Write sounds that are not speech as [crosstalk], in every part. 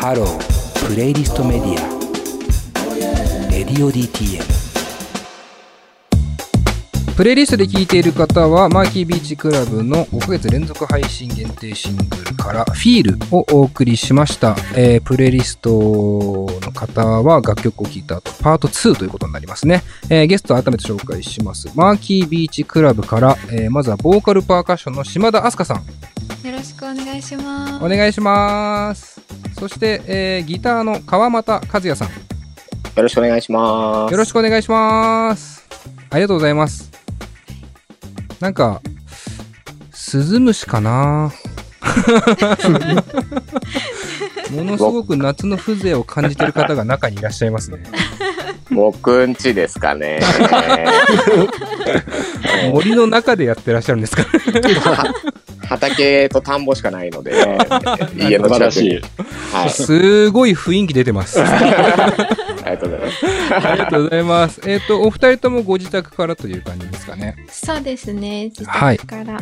ハロープレイリストメディアレディオ DTM プレイリストで聴いている方はマーキービーチクラブの5ヶ月連続配信限定シングルから「フィールをお送りしました、えープレイリストの方は楽曲を聴いた後パート2ということになりますね、えーゲストを改めて紹介します。マーキービーチクラブから、えーまずはボーカルパーカッションの島田明日香さん。よろしくお願いします。お願いしますそして、えーギターの川又和也さんよろしくお願いします。よろしくお願いします。ありがとうございます。なんか、スズムシかな [laughs] ものすごく夏の風情を感じてる方が中にいらっしゃいますね。僕んちですかね。[laughs] 森の中でやってらっしゃるんですかは [laughs] 畑と田んぼしかないので、[laughs] 家の素晴らしい近くに。。はい。すごい雰囲気出てます。あ [laughs] ありがとうございます。りがとうございます。えっ、と、お二人ともご自宅からという感じですかね。そうですね。自はい宅から。は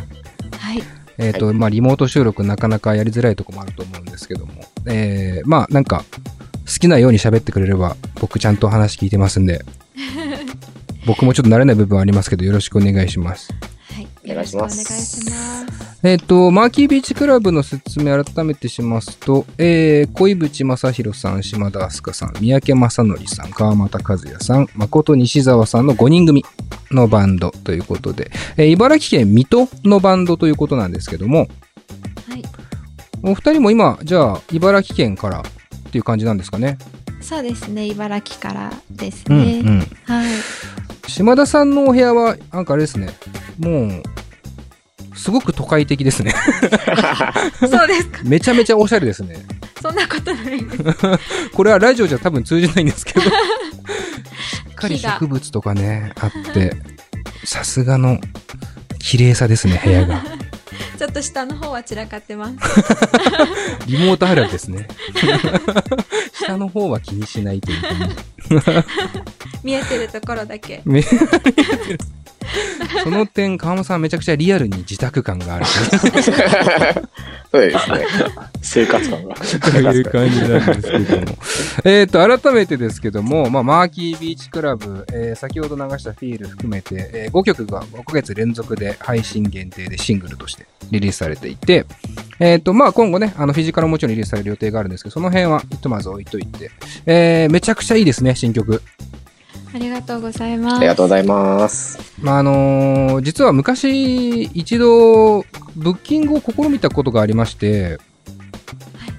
い。えっ、と、まあ、リモート収録なかなかやりづらいとこもあると思うんですけども、えー、まあ、なんか、好きなように喋ってくれれば、僕ちゃんと話聞いてますんで、[laughs] 僕もちょっと慣れない部分はありますけど、よろしくお願いします。はい。よろしくお願いします。えっ、と、マーキービーチクラブの説明改めてしますと、えー、恋淵正宏さん、島田明日香さん、三宅正則さん、川又和也さん、誠西澤さんの5人組のバンドということで、えー茨城県水戸のバンドということなんですけども、はい。お二人も今、じゃあ、茨城県からっていう感じなんですかね？そうですね。茨城からですうんね。うん。はい。島田さんのお部屋は、なんかあれですね。もう、すごく都会的ですね。そうですか。めちゃめちゃおしゃれですね。そんなことないです。これはラジオじゃ多分通じないんですけど。しっかり植物とかね、あって、さすがの綺麗さですね、部屋が。[laughs] ちょっと下の方は散らかってます。[laughs] リモートあるあるですね。[laughs] 下の方は気にしないというか、見えてるところだけ。め [laughs] その点、川間さんはめちゃくちゃリアルに自宅感があるそうですね。生活感が。という感じなんですけども。えっと、改めてですけども、まあ、マーキービーチクラブ、えー先ほど流したフィール含めて、え5曲が5ヶ月連続で配信限定でシングルとしてリリースされていて、えっ、と、まあ、今後ね、あの、フィジカルももちろんリリースされる予定があるんですけど、その辺はひとまず置いといて、えーめちゃくちゃいいですね、新曲。ありがとうございます。ありがとうございます。まああのー実は昔一度ブッキングを試みたことがありまして、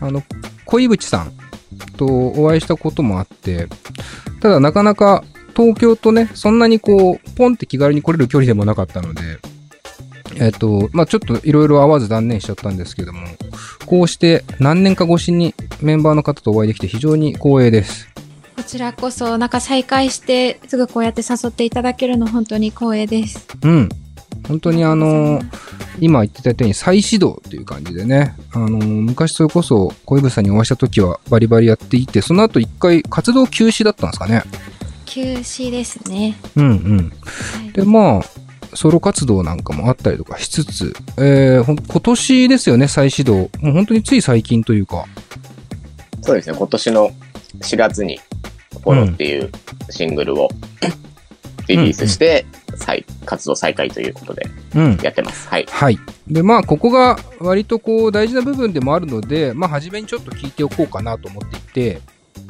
あの恋淵さんとお会いしたこともあってただなかなか東京とねそんなにこうポンって気軽に来れる距離でもなかったのでえっ、とまあちょっといろいろ合わず断念しちゃったんですけどもこうして何年か越しにメンバーの方とお会いできて非常に光栄ですこちらこそ、なんか再会して、すぐこうやって誘っていただけるの本当に光栄です。うん。本当にあの、今言ってたように再始動っていう感じでね、あの、昔それこそ小籔さんにお会いした時はバリバリやっていて、その後一回活動休止だったんですかね。休止ですね。うんうん。はいで、まあ、ソロ活動なんかもあったりとかしつつ、えー、ほん今年ですよね、再始動。もう本当につい最近というか。そうですね。今年の4月に、フォローっていうシングルをリリースして、再活動再開ということでうん。やってます。はい。はい。で、まあ、ここが割とこう大事な部分でもあるので、まあ、初めにちょっと聞いておこうかなと思っていて、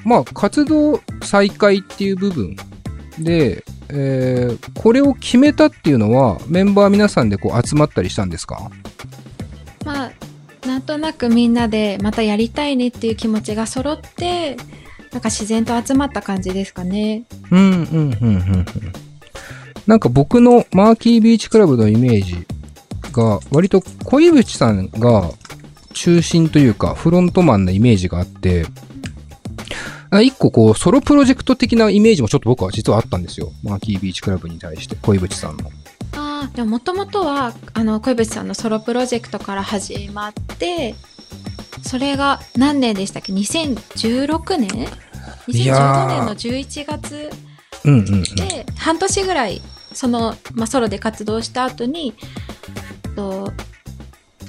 まあ、活動再開っていう部分で、えーこれを決めたっていうのは、メンバー皆さんでこう集まったりしたんですか？まあ、なんとなくみんなでまたやりたいねっていう気持ちが揃って、なんか自然と集まった感じですかね。うん、うん、うん、うん。うんなんか僕のマーキービーチクラブのイメージが、割と小井淵さんが中心というか、フロントマンなイメージがあって、あ一個こう、ソロプロジェクト的なイメージもちょっと僕は実はあったんですよ。マーキービーチクラブに対して、小井淵さんの。ああ、でももともとは、あの、小渕さんのソロプロジェクトから始まって、それが何年でしたっけ ?2016 年？いやー ?2015 年の11月。で、半年ぐらい、その、まあ、ソロで活動した後に、と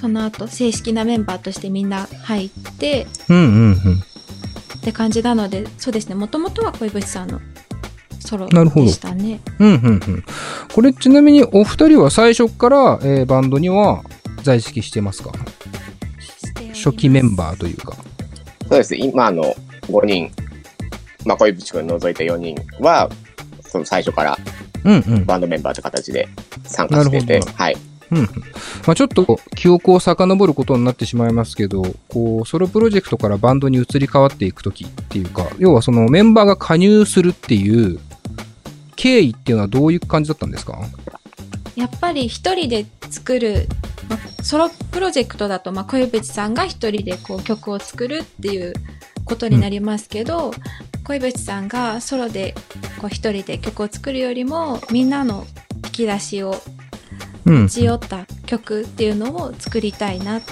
その後、正式なメンバーとしてみんな入って、うんうんうん。って感じなのでそうですねもともとは恋淵さんのソロなるほどでしたねうん、うん、うん。これちなみにお二人は最初から、えーバンドには在籍してますか？初期メンバーというか。そうです。今あの5人、まあ、小渕君除いた4人は、その最初からうんうん。バンドメンバーという形で参加しててなるほ、はい。うんうんまあ、ちょっと記憶を遡ることになってしまいますけど、こう、ソロプロジェクトからバンドに移り変わっていくときっていうか、要はそのメンバーが加入するっていう経緯っていうのはどういう感じだったんですか？やっぱり一人で作る、まあソロプロジェクトだと、まあ、小渕さんが一人でこう曲を作るっていうことになりますけど、小渕さんがソロでこう一人で曲を作るよりもみんなの引き出しをうん持。ち寄った曲っていうのを作りたいなっ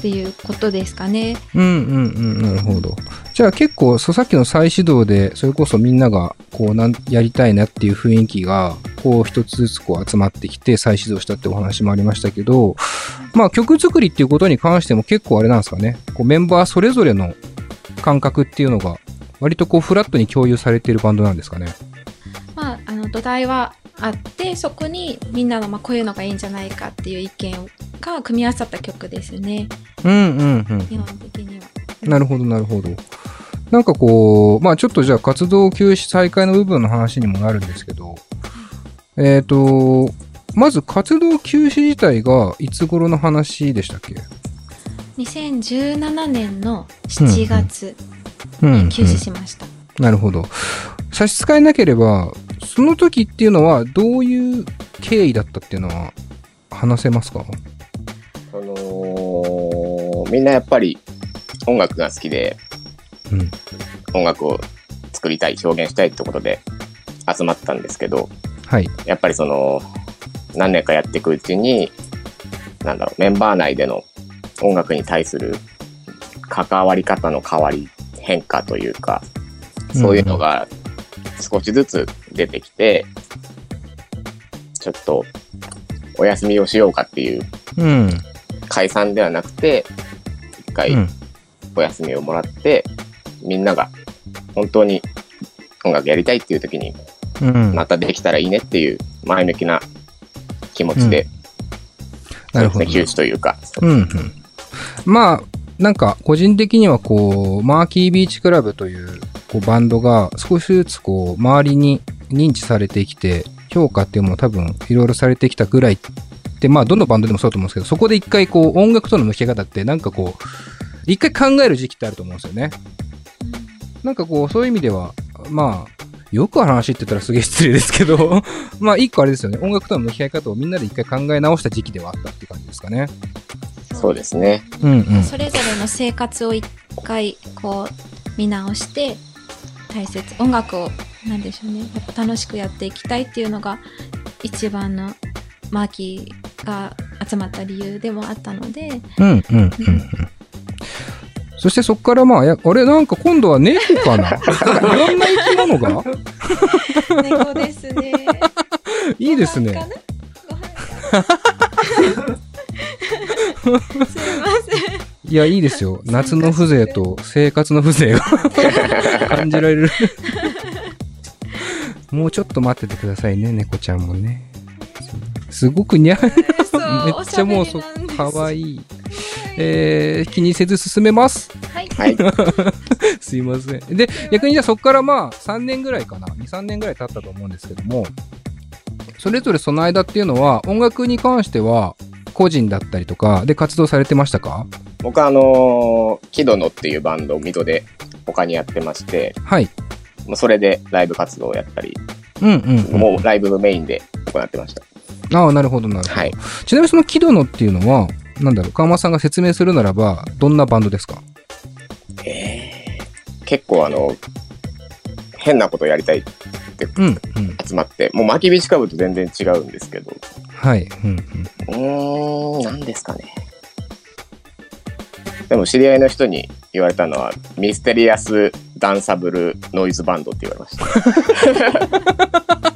ていうことですかね。うんうんうん、なるほど。じゃあ結構、そうさっきの再始動で、それこそみんなが、こう、なん、やりたいなっていう雰囲気が、こう、一つずつこう集まってきて再始動したってお話もありましたけど、まあ曲作りっていうことに関しても結構あれなんですかね。こう、メンバーそれぞれの感覚っていうのが、割とこう、フラットに共有されているバンドなんですかね。まあ、あの土台はあってそこにみんなのまあこういうのがいいんじゃないかっていう意見が組み合わさった曲ですねうんうんうん。基本的には。なるほど、なるほど。なんかこう、まあちょっとじゃあ活動休止再開の部分の話にもなるんですけど、えっ、と、まず活動休止自体がいつ頃の話でしたっけ？2017年の7月うん、に休止しました。なるほど。差し支えなければ、その時っていうのはどういう経緯だったっていうのは話せますか？その、みんなやっぱり音楽が好きで、うん。音楽を作りたい、表現したいってことで集まったんですけど、はい。やっぱりその、何年かやっていくうちに、なんだろう、メンバー内での音楽に対する関わり方の変わり、変化というか、そういうのが少しずつ出てきて、ちょっとお休みをしようかっていううん。解散ではなくて、一回うん。お休みをもらって、みんなが本当に音楽やりたいっていう時にうん。またできたらいいねっていう前向きな気持ちで、なるほど。ね、休止というか、うんうん。まあ、なんか、個人的にはこう、マーキービーチクラブというこうバンドが少しずつこう、周りに認知されてきて、評価っていうのも多分いろいろされてきたぐらいって、まあ、どのバンドでもそうだと思うんですけど、そこで一回こう、音楽との向き合い方ってなんかこう、一回考える時期ってあると思うんですよね。なんかこう、そういう意味では、まあ、よく話って言ったらすげえ失礼ですけど、[laughs] まあ一個あれですよね、音楽との向き合い方をみんなで一回考え直した時期ではあったっていう感じですかね。そうですね。うんうん。それぞれの生活を一回こう見直して大切音楽をなんでしょうねやっぱ楽しくやっていきたいっていうのが一番のマーキーが集まった理由でもあったのでうんうんうんうん。そしてそこからまあ、やあれなんか今度は猫かな？[laughs] いろんな生き物が？猫ですね [laughs] いいですね。すいませんいや、いいですよ。夏の風情と生活の風情が [laughs] 感じられる。もうちょっと待っててくださいね、猫ちゃんもね。すごくにゃ、めっちゃもうそかわいい。えー、気にせず進めます。はいはい。[laughs] すいません。で、逆にじゃあそこからまあ3年ぐらいかな？2、3年ぐらい経ったと思うんですけども、それぞれその間っていうのは音楽に関しては個人だったりとかで活動されてましたか？僕はあのーキドノっていうバンドを水戸で他にやってまして、はい。もうそれでライブ活動をやったり、うんうん、うん。もうライブメインで行ってました。ああ、なるほどなるほど。はい。ちなみにそのキドノっていうのは、なんだろう、川間さんが説明するならば、どんなバンドですか？えー結構あの、変なことやりたいうんうん。集まって、もう巻きビーチカブと全然違うんですけど、はい。うんうん。うーん、何ですかね。でも知り合いの人に言われたのは、ミステリアスダンサブルノイズバンドって言われました。[laughs]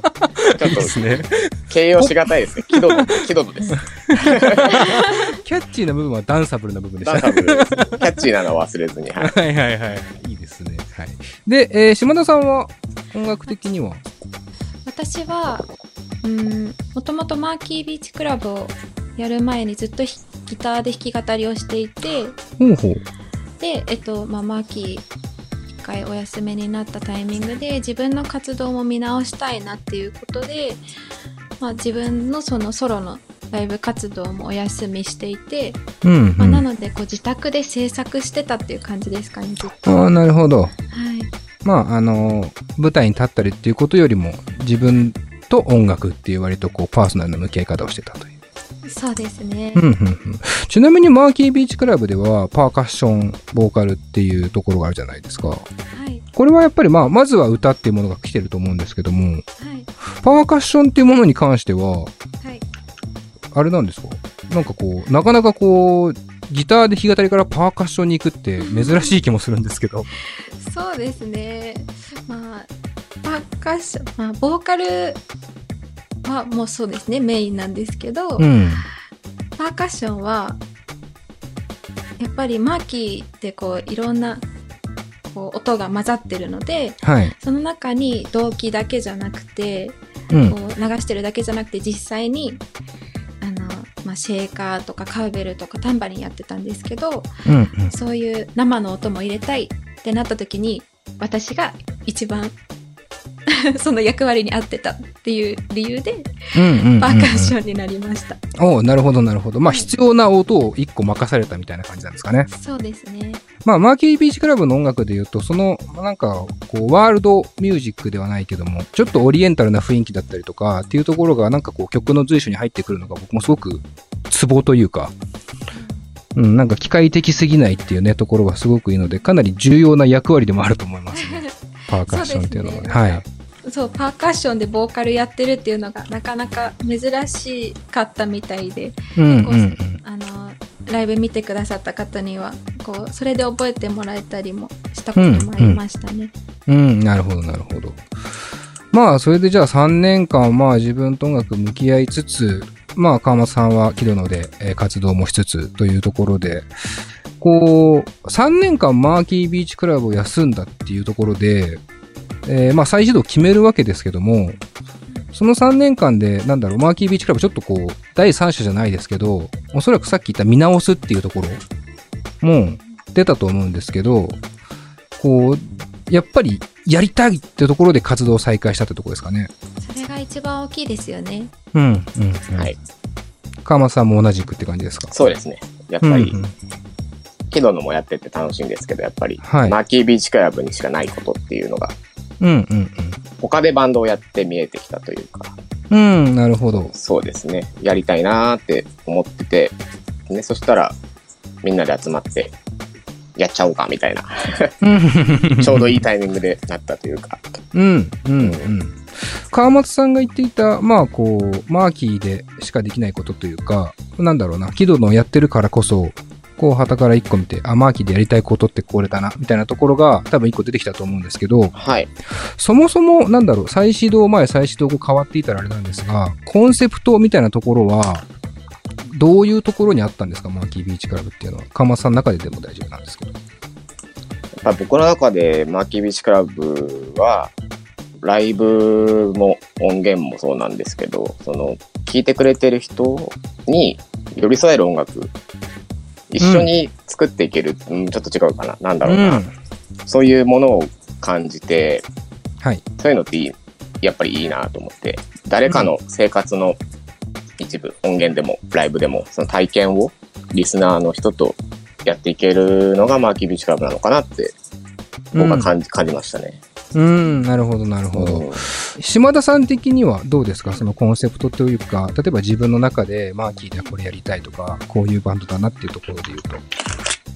ちょっとすね。形容しがたいですね。キドノ、キドノです。[laughs] キャッチーな部分はダンサブルな部分でした。ダンサブルです。キャッチーなのは忘れずに。はい。はいはいはい。いいですね。で、えー島田さんは音楽的には？私は、うん、もともとマーキービーチクラブをやる前にずっとひギターで弾き語りをしていて、ほうほう。で、えっと、まあ、マーキー一回お休みになったタイミングで自分の活動も見直したいなっていうことで、まあ、自分のそのソロのライブ活動もお休みしていて、うん、まあ、うん。あなのでこう自宅で制作してたっていう感じですかねずっと。あー、なるほど。はい、まあ、あのー舞台に立ったりっていうことよりも、自分と音楽っていう割とこう、パーソナルな向き合い方をしてたという。そうですね。うんうんうんちなみにマーキービーチクラブではパーカッション、ボーカルっていうところがあるじゃないですか。はい、これはやっぱりまあ、まずは歌っていうものが来てると思うんですけども、はい、パーカッションっていうものに関しては、はい。あれなんですか？なんかこう、なかなかこう、ギターで弾き語りからパーカッションに行くって珍しい気もするんですけど。[laughs] そうですね。まあ、パーカッション、まあ、ボーカルはもうそうですね、メインなんですけど、うん。パーカッションは、やっぱりマーキーってこう、いろんな、こう、音が混ざってるので、はい。その中に動機だけじゃなくて、うんこ。う流してるだけじゃなくて実際にあの、まあ、シェーカーとかカウベルとかタンバリンやってたんですけどうんうん。そういう生の音も入れたいってなった時に私が一番 [laughs] その役割に合ってたっていう理由でうんうんうんうんパーカッションになりました、おうなるほどなるほど。まあ、必要な音を一個任されたみたいな感じなんですかね。そうですねまあ、マーキービーチクラブの音楽で言うと、その、なんか、こう、ワールドミュージックではないけども、ちょっとオリエンタルな雰囲気だったりとか、っていうところが、なんかこう、曲の随所に入ってくるのが、僕もすごく、ツボというか、うん、なんか機械的すぎないっていうね、ところがすごくいいので、かなり重要な役割でもあると思いますね。[laughs] パーカッションっていうのはね。ねはい。そうパーカッションでボーカルやってるっていうのがなかなか珍しかったみたいでうんうんうん。あのライブ見てくださった方にはこうそれで覚えてもらえたりもしたこともありましたね。うん、なるほど、なるほど。まあ、それでじゃあ3年間、まあ自分と音楽向き合いつつ、まあ川松さんはキドノで、えー活動もしつつというところで、こう、3年間マーキービーチクラブを休んだっていうところで、えーまあ再始動を決めるわけですけども、その3年間で、なんだろう、マーキービーチクラブちょっとこう、第三者じゃないですけど、おそらくさっき言った見直すっていうところも出たと思うんですけど、こう、やっぱりやりたいってところで活動を再開したってところですかね。それが一番大きいですよね。うん、うん、うん。はい。川松さんも同じくって感じですか？そうですね。やっぱり、うんうんキドのもやってて楽しいんですけど、やっぱり、はいマーキービーチクラブにしかないことっていうのが、うん、うん、他でバンドをやって見えてきたというか、うん。うん、なるほど。そうですね。やりたいなーって思ってて、ね、そしたら、みんなで集まって、やっちゃおうか、みたいな。[laughs] ちょうどいいタイミングでなったというか。うん、うん、うん。川松さんが言っていた、まあこう、マーキーでしかできないことというか、なんだろうな、キドのやってるからこそ、こう、旗から一個見て、あ、マーキーでやりたいことってこれだな、みたいなところが多分一個出てきたと思うんですけど、はい。そもそも、なんだろう、再始動前、再始動後変わっていたらあれなんですが、コンセプトみたいなところは、どういうところにあったんですか、マーキービーチクラブっていうのは。川松さんの中ででも大丈夫なんですけど。やっぱ僕の中でマーキービーチクラブは、ライブも音源もそうなんですけど、その、聴いてくれてる人に寄り添える音楽、一緒に作っていける、うん、ちょっと違うかな。なんだろうな。そういうものを感じて、はい。そういうのっていい、やっぱりいいなと思って、誰かの生活の一部、音源でもライブでも、その体験をリスナーの人とやっていけるのがマーキービーチクラブなのかなって、僕は感じ,、感じましたね。うん、なるほど、なるほど。うん島田さん的にはどうですか？そのコンセプトというか、例えば自分の中でマーキーではこれやりたいとか、こういうバンドだなっていうところで言うと。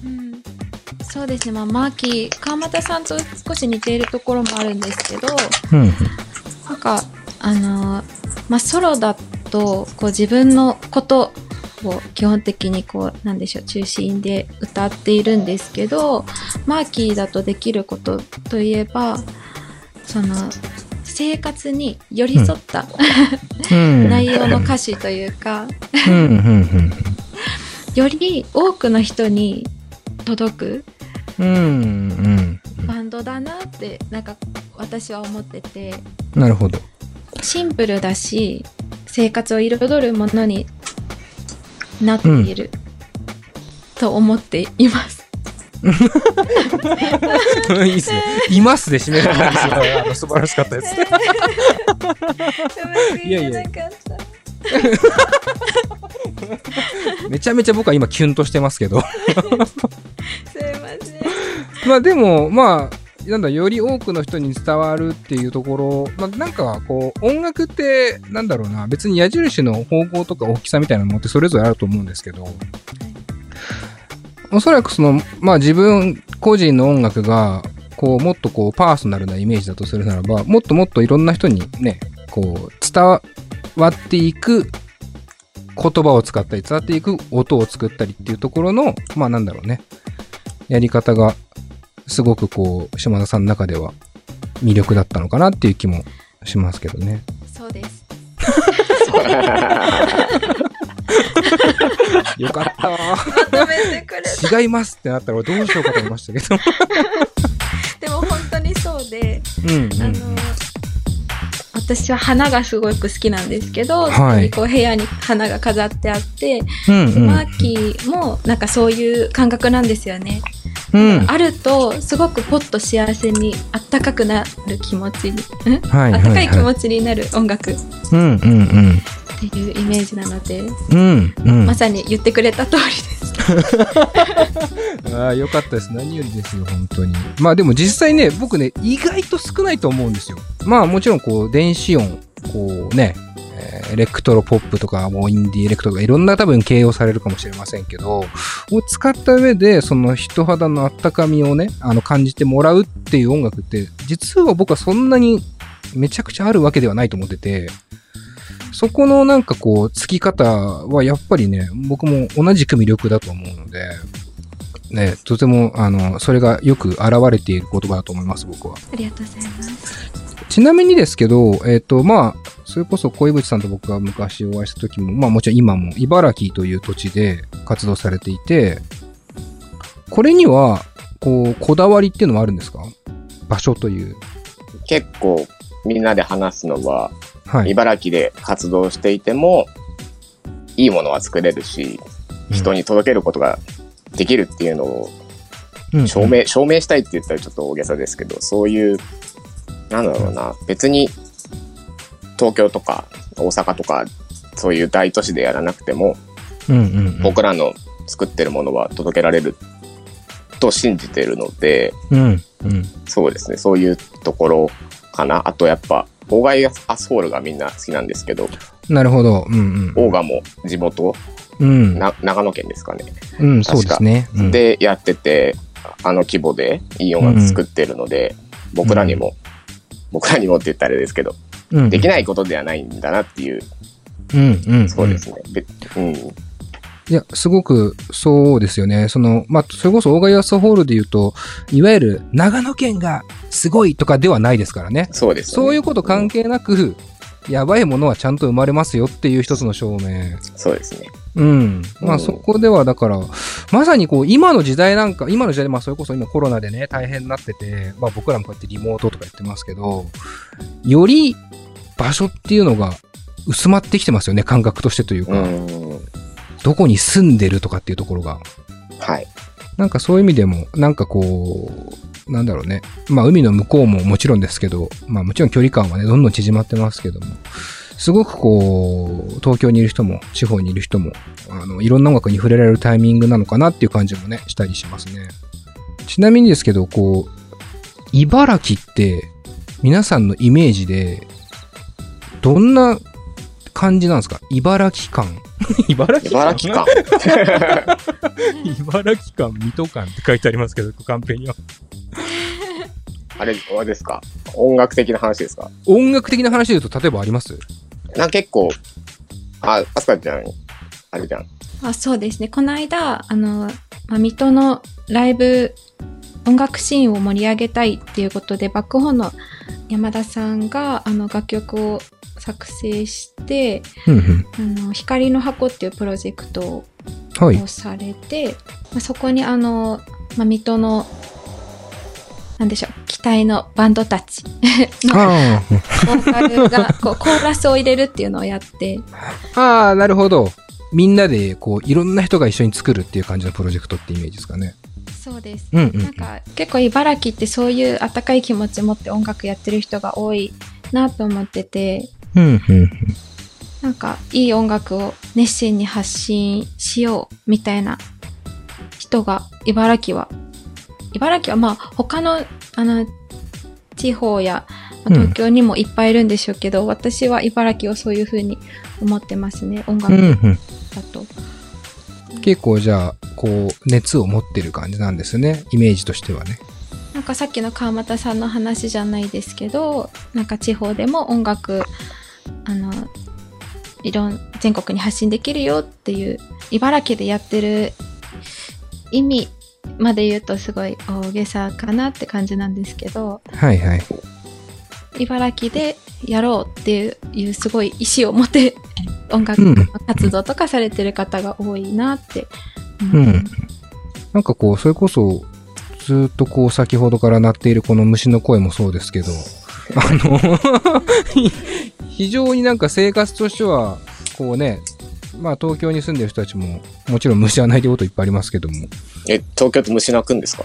うん。そうですね、まあ、マーキー川又さんと少し似ているところもあるんですけどうん、なんかあのーまあソロだとこう自分のことを基本的にこうなんでしょう中心で歌っているんですけどマーキーだとできることといえばその生活に寄り添った、うん。内容の歌詞というか。より多くの人に届く。バンドだなってなんか私は思っててなるほど。シンプルだし生活を彩るものになっている、と思っています。いいっすね。いますで締める感じがあの素晴らしかったです。[laughs] いやいやめちゃめちゃ僕は今キュンとしてますけど。すいません。まあでも、まあ、なんだ、より多くの人に伝わるっていうところ、まあなんかこう、音楽って、なんだろうな、別に矢印の方向とか大きさみたいなものってそれぞれあると思うんですけど、おそらくその、まあ自分個人の音楽が、こう、もっとこう、パーソナルなイメージだとするならば、もっともっといろんな人にね、こう、伝わっていく言葉を使ったり、伝わっていく音を作ったりっていうところの、まあなんだろうね、やり方が、すごくこう、島田さんの中では魅力だったのかなっていう気もしますけどね。そうです。[laughs] [laughs] よかったわ。まとめてくれた。違いますってなったら俺どうしようかと思いましたけど。[laughs] でも本当にそうで、うん、うん。あの、私は花がすごく好きなんですけど、はいこう部屋に花が飾ってあって、うん、うん。マーキーもなんかそういう感覚なんですよね。うん。あるとすごくポッと幸せにあったかくなる気持ちに、ん？はい、あったかい気は持ちになる音楽っうん、うん、うん。ていうイメージなので、うん、うん。まさに言ってくれた通りです。[laughs] ああ、よかったです。何よりですよ、本当に。まあでも実際ね、僕ね、意外と少ないと思うんですよ。まあもちろんこう、電子音、こうね、えーエレクトロポップとか、もうインディエレクトロとか、いろんな多分形容されるかもしれませんけど、を使った上で、その人肌のあったかみをね、あの、感じてもらうっていう音楽って、実は僕はそんなにめちゃくちゃあるわけではないと思ってて、そこのなんかこう、つき方はやっぱりね、僕も同じく魅力だと思うので、ね、とても、あの、それがよく現れている言葉だと思います、僕は。ありがとうございます。ちなみにですけど、えっ、と、まあ、それこそ小渕さんと僕が昔お会いした時も、まあもちろん今も茨城という土地で活動されていて、これには、こう、こだわりっていうのはあるんですか？場所という。結構みんなで話すのは、はい。茨城で活動していても、いいものは作れるし、人に届けることができるっていうのをうん証明、証明したいって言ったらちょっと大げさですけど、そういう、なんだろうな、別に東京とか大阪とか、そういう大都市でやらなくても、うんうんうん。僕らの作ってるものは届けられると信じてるので、うんうん。そうですね、そういうところかな。あとやっぱ、オーガイアスホールがみんな好きなんですけど、なるほど。うんオーガも地元、うん。うん。な長野県ですかね。うん、そうですね。うん、でやってて、あの規模でいい音楽作ってるので、僕らにも、僕らにもって言ったらあれですけど、うん、できないことではないんだなっていう、うんうん。そうですね。べうん。いや、すごくそうですよね。その、まあ、それこそオーガイアスホールで言うと、いわゆる長野県がすごいとかではないですからね。そうです、ね。そういうこと関係なく、やばいものはちゃんと生まれますよっていう一つの証明。そうですね。うん。まあうんそこではだから、まさにこう今の時代なんか、今の時代でまあそれこそ今コロナでね大変になってて、まあ僕らもこうやってリモートとか言ってますけど、より場所っていうのが薄まってきてますよね、感覚としてといううか、ん。どこに住んでるとかっていうところが。はい。なんかそういう意味でも、なんかこう、なんだろうね。まあ海の向こうももちろんですけど、まあもちろん距離感はね、どんどん縮まってますけども、すごくこう、東京にいる人も、地方にいる人も、あの、いろんな音楽に触れられるタイミングなのかなっていう感じもね、したりしますね。ちなみにですけど、こう、茨城って、皆さんのイメージで、どんな感じなんですか？茨城感茨 [laughs] 城茨城か。茨城館、水戸館って書いてありますけど、カンペには。[laughs] あれ、あれですか？音楽的な話ですか？音楽的な話で言うと、例えばあります？なんか結構、あ、あすかちゃん、あれじゃん。あそうですね。この間、あの、まあ、水戸のライブ、音楽シーンを盛り上げたいっていうことで、バックホーンの山田さんが、あの、楽曲を作成して、うんうん。あの、光の箱っていうプロジェクトはい。をされて、まあ、そこにあの、まあ、水戸のなんでしょう、期待のバンドたちのあボーカルがこうコーラスを入れるっていうのをやって、あ、ああ、なるほど。みんなで、こう、いろんな人が一緒に作るっていう感じのプロジェクトってイメージですかね。そうです。うんうんなんか結構茨城ってそういう温かい気持ち持って音楽やってる人が多いなと思ってて、うん、うん。なんかいい音楽を熱心に発信しようみたいな人が茨城は、茨城はまあ他のあの地方やまあ東京にもいっぱいいるんでしょうけど、私は茨城をそういう風に思ってますね、音楽うん、うん。だと。結構じゃあ、こう、熱を持ってる感じなんですね。イメージとしてはね。なんかさっきの川又さんの話じゃないですけど、なんか地方でも音楽、あの、いろん、全国に発信できるよっていう、茨城でやってる意味まで言うとすごい大げさかなって感じなんですけど、はいはい。茨城でやろうっていうすごい意志を持って音楽うん活動とかされてる方が多いなってうん思ってます。なんかこう、それこそ、ずっとこう、先ほどから鳴っているこの虫の声もそうですけど、あの、[laughs] 非常になんか生活としては、こうね、まあ東京に住んでる人たちも、もちろん虫はないってこといっぱいありますけども、え、東京って虫鳴くんですか？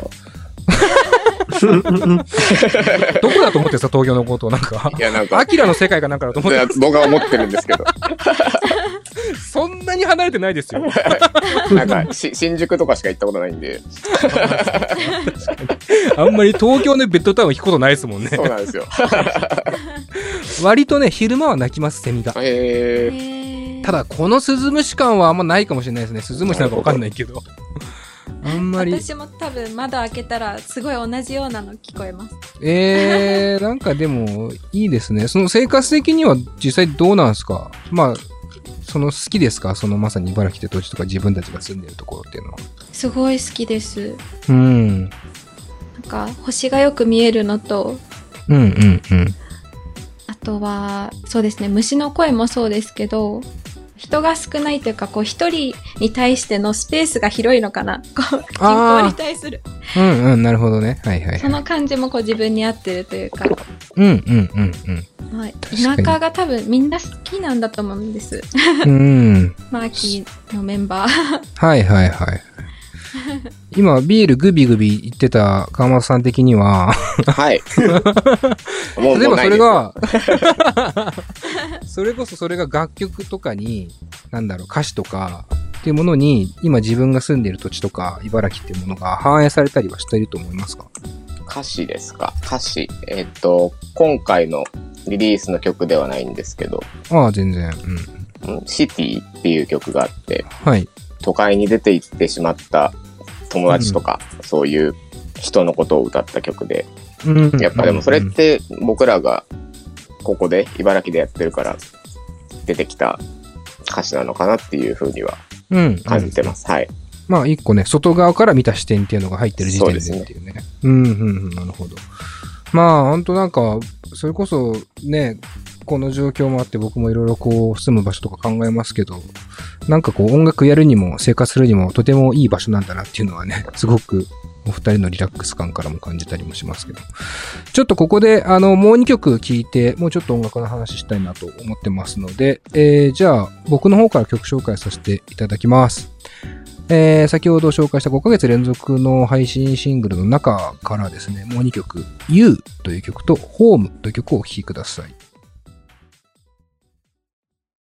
[laughs] どこだと思ってさ、東京のことをなんか。い、や、なんアか、キラの世界かなんかだと思って、僕は思ってるんですけど、[laughs] そんなに離れてないですよ。[laughs] なんか、し新宿とかしか行ったことないんで、[laughs] あんまり東京のベッドタウン行くことないですもんね。そうなんですよ。割とね、昼間は鳴きます、セミが。えーただ、このスズムシ感はあんまないかもしれないですね。スズムシなんかわかんないけど。あんまり。私も多分窓開けたらすごい同じようなの聞こえます。えー、なんかでも、いいですね。その生活的には実際どうなんですか？まあ、その好きですか？そのまさに茨城って土地とか自分たちが住んでるところっていうのは。すごい好きです。うん。なんか星がよく見えるのと、うんうんうん。あとは、そうですね、虫の声もそうですけど、人が少ないというか、こう一人に対してのスペースが広いのかな。こう、人口に対する。うんうん、なるほどね。はいはいはい。その感じもこう自分に合ってるというか、うんうんうんはい、確かに田舎が多分みんな好きなんだと思うんです。うん。うん。マーキーのメンバー。はいはいはい。[laughs] 今、ビールグビグビ言ってた川本さん的には、はい。[laughs] もう、ですよ。それが、[laughs] それこそそれが楽曲とかに、なんだろう、歌詞とか、っていうものに、今自分が住んでいる土地とか、茨城っていうものが反映されたりはしていると思いますか？歌詞ですか？歌詞。えっと、今回のリリースの曲ではないんですけど、ああ、全然。うん。うんシティっていう曲があって、はい。都会に出て行ってしまった友達とか、そういう人のことを歌った曲で、うんやっぱでもそれって僕らがここで茨城でやってるから出てきた歌詞なのかなっていうふうにはうん。感じてます。はい。まあ、一個ね、外側から見た視点っていうのが入ってる時点でっていうね。うん、うん、うん、なるほど。まあ、ほんとなんか、それこそね、この状況もあって僕もいろいろこう住む場所とか考えますけど、なんかこう音楽やるにも生活するにもとてもいい場所なんだなっていうのはね、[laughs] すごくお二人のリラックス感からも感じたりもしますけど。ちょっとここであのもう2曲聴いて、もうちょっと音楽の話したいなと思ってますので、えー、じゃあ僕の方から曲紹介させていただきます。えー先ほど紹介した5ヶ月連続の配信シングルの中からですね、もう2曲、You という曲と Home という曲をお聴きください。